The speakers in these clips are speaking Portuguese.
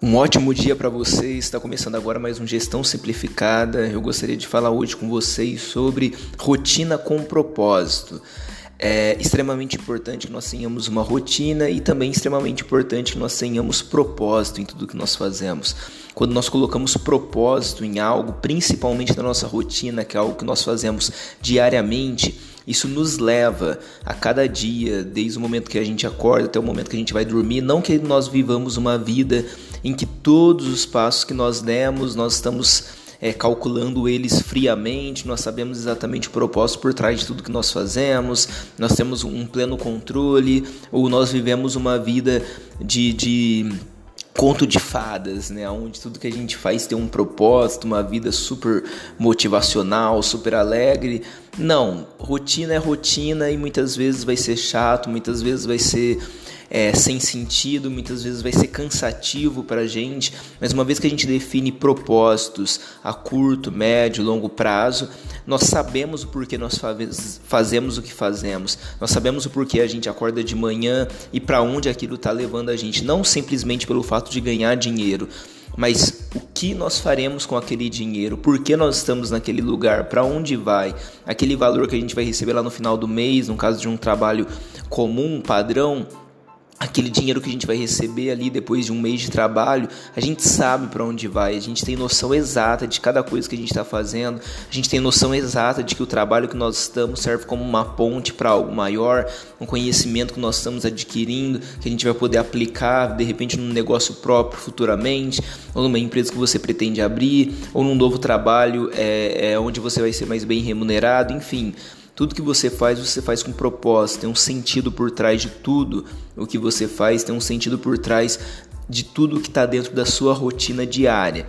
Um ótimo dia para vocês. Está começando agora mais um Gestão Simplificada. Eu gostaria de falar hoje com vocês sobre rotina com propósito. É extremamente importante que nós tenhamos uma rotina e também extremamente importante que nós tenhamos propósito em tudo que nós fazemos. Quando nós colocamos propósito em algo, principalmente na nossa rotina, que é algo que nós fazemos diariamente, isso nos leva a cada dia, desde o momento que a gente acorda até o momento que a gente vai dormir, não que nós vivamos uma vida em que todos os passos que nós demos, nós estamos é, calculando eles friamente, nós sabemos exatamente o propósito por trás de tudo que nós fazemos, nós temos um pleno controle, ou nós vivemos uma vida de, de conto de fadas, né? Onde tudo que a gente faz tem um propósito, uma vida super motivacional, super alegre. Não, rotina é rotina e muitas vezes vai ser chato, muitas vezes vai ser é, sem sentido, muitas vezes vai ser cansativo para a gente, mas uma vez que a gente define propósitos a curto, médio, longo prazo, nós sabemos o porquê nós fazemos o que fazemos, nós sabemos o porquê a gente acorda de manhã e para onde aquilo está levando a gente, não simplesmente pelo fato de ganhar dinheiro, mas o que nós faremos com aquele dinheiro, por que nós estamos naquele lugar, para onde vai, aquele valor que a gente vai receber lá no final do mês, no caso de um trabalho comum, padrão, aquele dinheiro que a gente vai receber ali depois de um mês de trabalho, a gente sabe para onde vai, a gente tem noção exata de cada coisa que a gente está fazendo, a gente tem noção exata de que o trabalho que nós estamos serve como uma ponte para algo maior, um conhecimento que nós estamos adquirindo, que a gente vai poder aplicar de repente num negócio próprio futuramente, ou numa empresa que você pretende abrir, ou num novo trabalho é, é onde você vai ser mais bem remunerado, enfim. Tudo que você faz, você faz com propósito, tem um sentido por trás de tudo o que você faz, tem um sentido por trás de tudo que está dentro da sua rotina diária.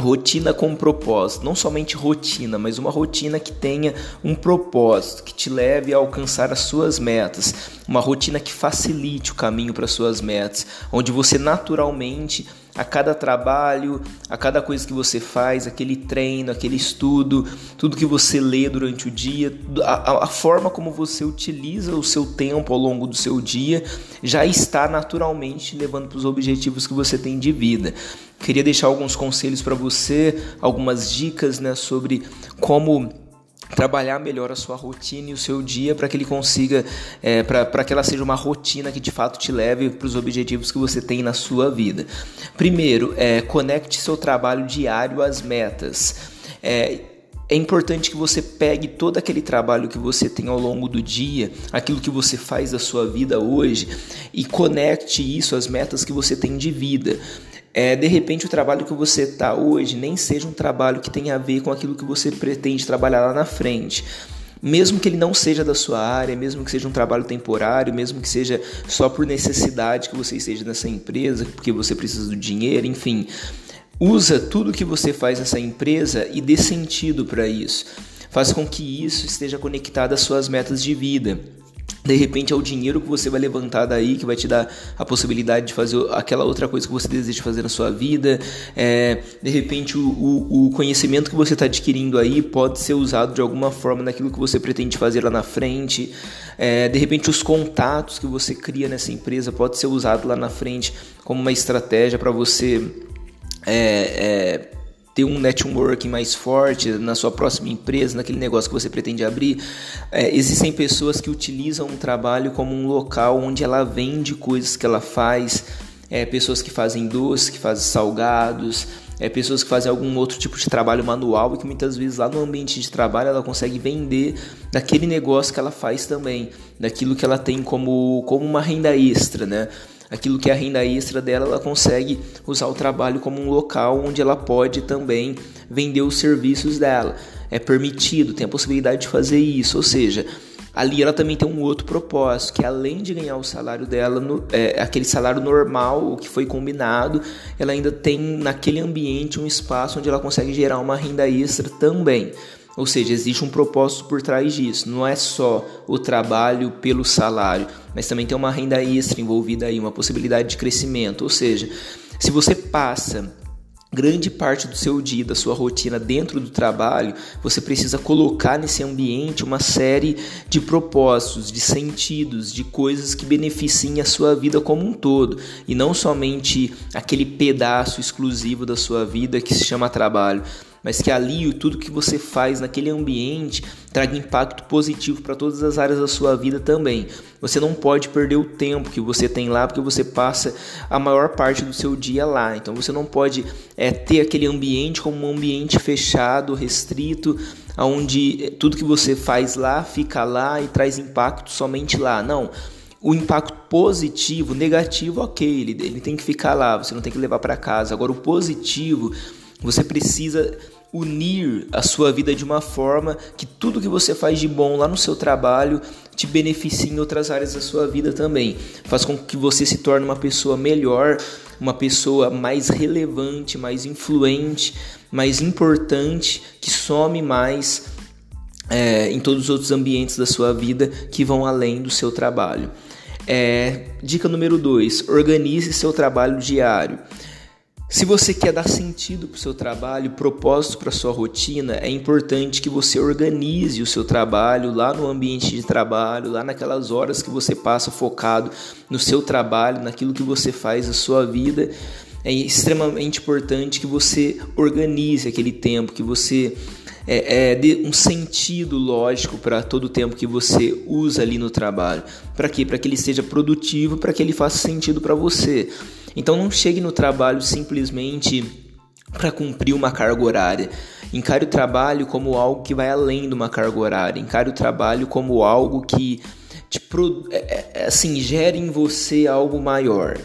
Rotina com propósito, não somente rotina, mas uma rotina que tenha um propósito, que te leve a alcançar as suas metas, uma rotina que facilite o caminho para suas metas, onde você naturalmente a cada trabalho, a cada coisa que você faz, aquele treino, aquele estudo, tudo que você lê durante o dia, a, a, forma como você utiliza o seu tempo ao longo do seu dia já está naturalmente levando para os objetivos que você tem de vida. Queria deixar alguns conselhos para você, algumas dicas né, sobre como trabalhar melhor a sua rotina e o seu dia para que ele consiga, é, para que ela seja uma rotina que de fato te leve para os objetivos que você tem na sua vida. Primeiro, é, conecte seu trabalho diário às metas. É, é importante que você pegue todo aquele trabalho que você tem ao longo do dia, aquilo que você faz da sua vida hoje e conecte isso às metas que você tem de vida é, de repente o trabalho que você está hoje nem seja um trabalho que tenha a ver com aquilo que você pretende trabalhar lá na frente. Mesmo que ele não seja da sua área, mesmo que seja um trabalho temporário, mesmo que seja só por necessidade que você esteja nessa empresa, porque você precisa do dinheiro, enfim. Usa tudo que você faz nessa empresa e dê sentido para isso. Faça com que isso esteja conectado às suas metas de vida. De repente é o dinheiro que você vai levantar daí que vai te dar a possibilidade de fazer aquela outra coisa que você deseja fazer na sua vida. É, de repente o, o, o conhecimento que você está adquirindo aí pode ser usado de alguma forma naquilo que você pretende fazer lá na frente. É, de repente os contatos que você cria nessa empresa pode ser usado lá na frente como uma estratégia para você é, é ter um networking mais forte na sua próxima empresa, naquele negócio que você pretende abrir. É, existem pessoas que utilizam um trabalho como um local onde ela vende coisas que ela faz, é, pessoas que fazem doces, que fazem salgados, é, pessoas que fazem algum outro tipo de trabalho manual e que muitas vezes lá no ambiente de trabalho ela consegue vender daquele negócio que ela faz também, daquilo que ela tem como, como uma renda extra, né? Aquilo que é a renda extra dela, ela consegue usar o trabalho como um local onde ela pode também vender os serviços dela. É permitido, tem a possibilidade de fazer isso, ou seja, ali ela também tem um outro propósito, que além de ganhar o salário dela, no, é, aquele salário normal, o que foi combinado, ela ainda tem naquele ambiente um espaço onde ela consegue gerar uma renda extra também. Ou seja, existe um propósito por trás disso. Não é só o trabalho pelo salário, mas também tem uma renda extra envolvida aí, uma possibilidade de crescimento. Ou seja, se você passa grande parte do seu dia, da sua rotina dentro do trabalho, você precisa colocar nesse ambiente uma série de propósitos, de sentidos, de coisas que beneficiem a sua vida como um todo e não somente aquele pedaço exclusivo da sua vida que se chama trabalho mas que ali tudo que você faz naquele ambiente traga impacto positivo para todas as áreas da sua vida também. Você não pode perder o tempo que você tem lá, porque você passa a maior parte do seu dia lá. Então você não pode é, ter aquele ambiente como um ambiente fechado, restrito, onde tudo que você faz lá fica lá e traz impacto somente lá. Não o impacto positivo, negativo, ok, ele, ele tem que ficar lá, você não tem que levar para casa. Agora, o positivo, você precisa unir a sua vida de uma forma que tudo que você faz de bom lá no seu trabalho te beneficie em outras áreas da sua vida também. Faz com que você se torne uma pessoa melhor, uma pessoa mais relevante, mais influente, mais importante, que some mais é, em todos os outros ambientes da sua vida que vão além do seu trabalho. É, dica número 2: organize seu trabalho diário. Se você quer dar sentido para o seu trabalho, propósito para sua rotina, é importante que você organize o seu trabalho lá no ambiente de trabalho, lá naquelas horas que você passa focado no seu trabalho, naquilo que você faz a sua vida. É extremamente importante que você organize aquele tempo, que você é, é, dê um sentido lógico para todo o tempo que você usa ali no trabalho. Para quê? Para que ele seja produtivo, para que ele faça sentido para você. Então não chegue no trabalho simplesmente para cumprir uma carga horária. Encare o trabalho como algo que vai além de uma carga horária. Encare o trabalho como algo que te, é, é, é, assim, gere em você algo maior.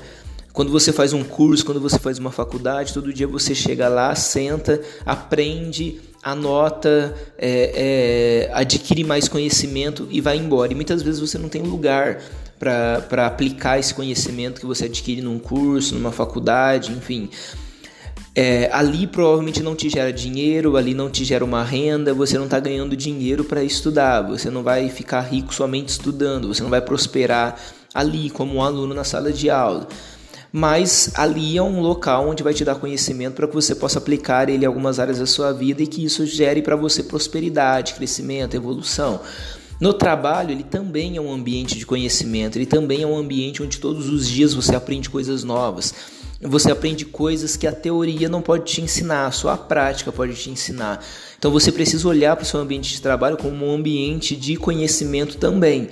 Quando você faz um curso, quando você faz uma faculdade, todo dia você chega lá, senta, aprende, anota, é, é, adquire mais conhecimento e vai embora. E muitas vezes você não tem lugar para aplicar esse conhecimento que você adquire num curso, numa faculdade, enfim. É, ali provavelmente não te gera dinheiro, ali não te gera uma renda, você não está ganhando dinheiro para estudar, você não vai ficar rico somente estudando, você não vai prosperar ali como um aluno na sala de aula. Mas ali é um local onde vai te dar conhecimento para que você possa aplicar ele em algumas áreas da sua vida e que isso gere para você prosperidade, crescimento, evolução. No trabalho, ele também é um ambiente de conhecimento, ele também é um ambiente onde todos os dias você aprende coisas novas. Você aprende coisas que a teoria não pode te ensinar, só a prática pode te ensinar. Então você precisa olhar para o seu ambiente de trabalho como um ambiente de conhecimento também.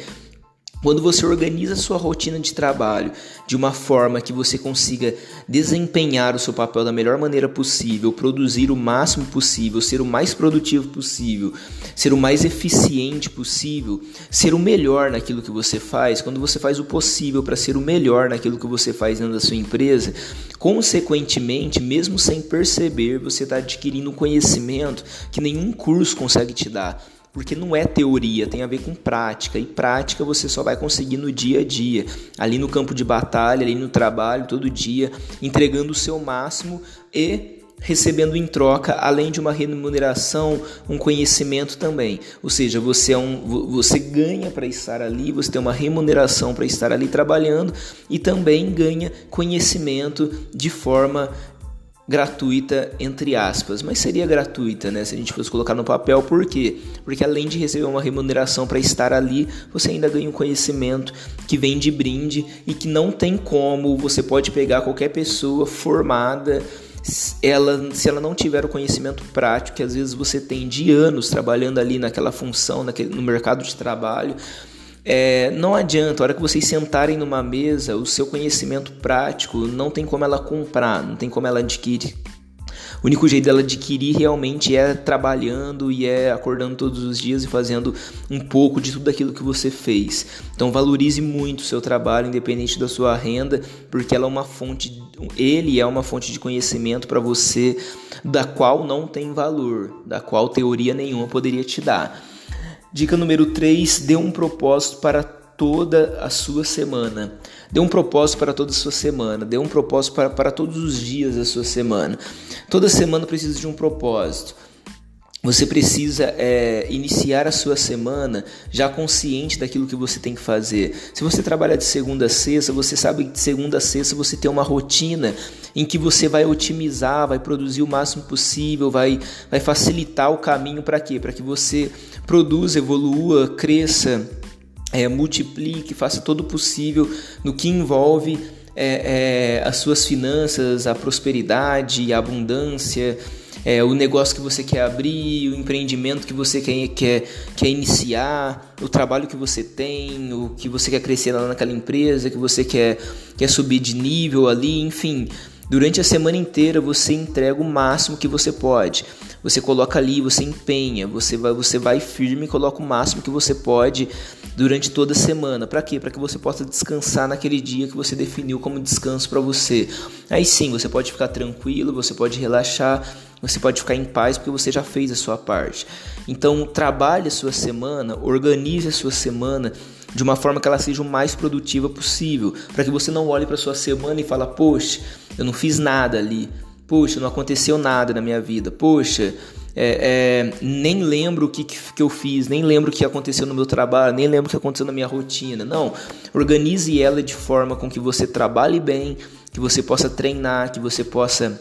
Quando você organiza a sua rotina de trabalho de uma forma que você consiga desempenhar o seu papel da melhor maneira possível, produzir o máximo possível, ser o mais produtivo possível, ser o mais eficiente possível, ser o melhor naquilo que você faz, quando você faz o possível para ser o melhor naquilo que você faz dentro da sua empresa, consequentemente, mesmo sem perceber, você está adquirindo conhecimento que nenhum curso consegue te dar porque não é teoria, tem a ver com prática, e prática você só vai conseguir no dia a dia, ali no campo de batalha, ali no trabalho, todo dia, entregando o seu máximo e recebendo em troca, além de uma remuneração, um conhecimento também. Ou seja, você, é um, você ganha para estar ali, você tem uma remuneração para estar ali trabalhando e também ganha conhecimento de forma gratuita entre aspas, mas seria gratuita, né, se a gente fosse colocar no papel, por quê? Porque além de receber uma remuneração para estar ali, você ainda ganha um conhecimento que vem de brinde e que não tem como, você pode pegar qualquer pessoa formada, ela, se ela não tiver o conhecimento prático que às vezes você tem de anos trabalhando ali naquela função, naquele, no mercado de trabalho, é, não adianta, a hora que vocês sentarem numa mesa, o seu conhecimento prático não tem como ela comprar, não tem como ela adquirir. O único jeito dela adquirir realmente é trabalhando e é acordando todos os dias e fazendo um pouco de tudo aquilo que você fez. Então valorize muito o seu trabalho, independente da sua renda, porque ela é uma fonte, ele é uma fonte de conhecimento para você da qual não tem valor, da qual teoria nenhuma poderia te dar. Dica número 3: dê um propósito para toda a sua semana. Dê um propósito para toda a sua semana. Dê um propósito para, para todos os dias da sua semana. Toda semana precisa de um propósito. Você precisa é, iniciar a sua semana já consciente daquilo que você tem que fazer. Se você trabalha de segunda a sexta, você sabe que de segunda a sexta você tem uma rotina em que você vai otimizar, vai produzir o máximo possível, vai, vai facilitar o caminho para quê? Para que você produza, evolua, cresça, é, multiplique, faça todo o possível no que envolve é, é, as suas finanças, a prosperidade, a abundância é, o negócio que você quer abrir, o empreendimento que você quer, quer, quer iniciar, o trabalho que você tem, o que você quer crescer lá naquela empresa, que você quer, quer subir de nível ali, enfim. Durante a semana inteira você entrega o máximo que você pode. Você coloca ali, você empenha, você vai, você vai firme e coloca o máximo que você pode durante toda a semana. Para quê? Para que você possa descansar naquele dia que você definiu como descanso para você. Aí sim, você pode ficar tranquilo, você pode relaxar, você pode ficar em paz porque você já fez a sua parte. Então, trabalhe a sua semana, organize a sua semana de uma forma que ela seja o mais produtiva possível, para que você não olhe para sua semana e fala: "Poxa, eu não fiz nada ali. Poxa, não aconteceu nada na minha vida. Poxa, é, é, nem lembro o que, que eu fiz, nem lembro o que aconteceu no meu trabalho, nem lembro o que aconteceu na minha rotina. Não, organize ela de forma com que você trabalhe bem, que você possa treinar, que você possa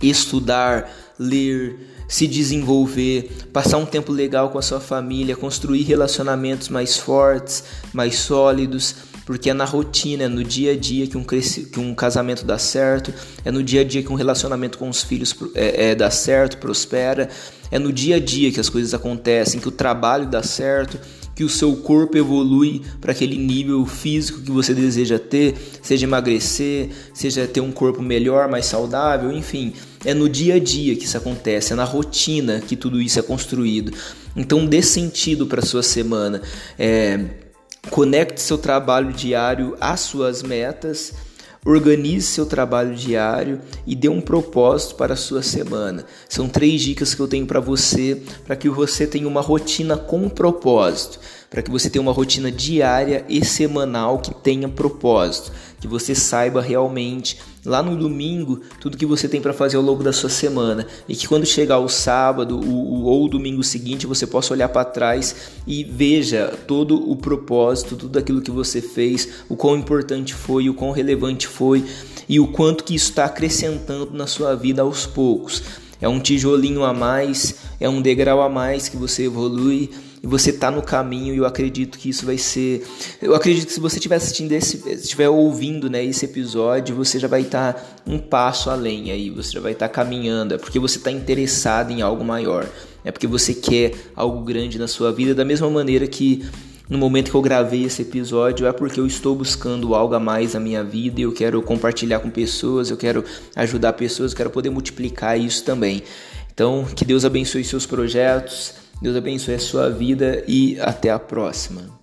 estudar, ler, se desenvolver, passar um tempo legal com a sua família, construir relacionamentos mais fortes, mais sólidos, porque é na rotina, é no dia a dia que um, que um casamento dá certo, é no dia a dia que um relacionamento com os filhos é, é, dá certo, prospera, é no dia a dia que as coisas acontecem, que o trabalho dá certo, que o seu corpo evolui para aquele nível físico que você deseja ter, seja emagrecer, seja ter um corpo melhor, mais saudável, enfim, é no dia a dia que isso acontece, é na rotina que tudo isso é construído. Então dê sentido para sua semana. É, conecte seu trabalho diário às suas metas Organize seu trabalho diário e dê um propósito para a sua semana. São três dicas que eu tenho para você, para que você tenha uma rotina com propósito, para que você tenha uma rotina diária e semanal que tenha propósito, que você saiba realmente lá no domingo tudo que você tem para fazer ao longo da sua semana e que quando chegar o sábado o, o, ou o domingo seguinte você possa olhar para trás e veja todo o propósito, tudo aquilo que você fez, o quão importante foi, o quão relevante foi e o quanto que isso está acrescentando na sua vida aos poucos. É um tijolinho a mais, é um degrau a mais que você evolui e você tá no caminho e eu acredito que isso vai ser. Eu acredito que se você estiver assistindo esse, estiver ouvindo, né, esse episódio, você já vai estar tá um passo além aí, você já vai estar tá caminhando, é porque você está interessado em algo maior, é porque você quer algo grande na sua vida, da mesma maneira que no momento que eu gravei esse episódio é porque eu estou buscando algo a mais na minha vida e eu quero compartilhar com pessoas, eu quero ajudar pessoas, eu quero poder multiplicar isso também. Então, que Deus abençoe seus projetos, Deus abençoe a sua vida e até a próxima.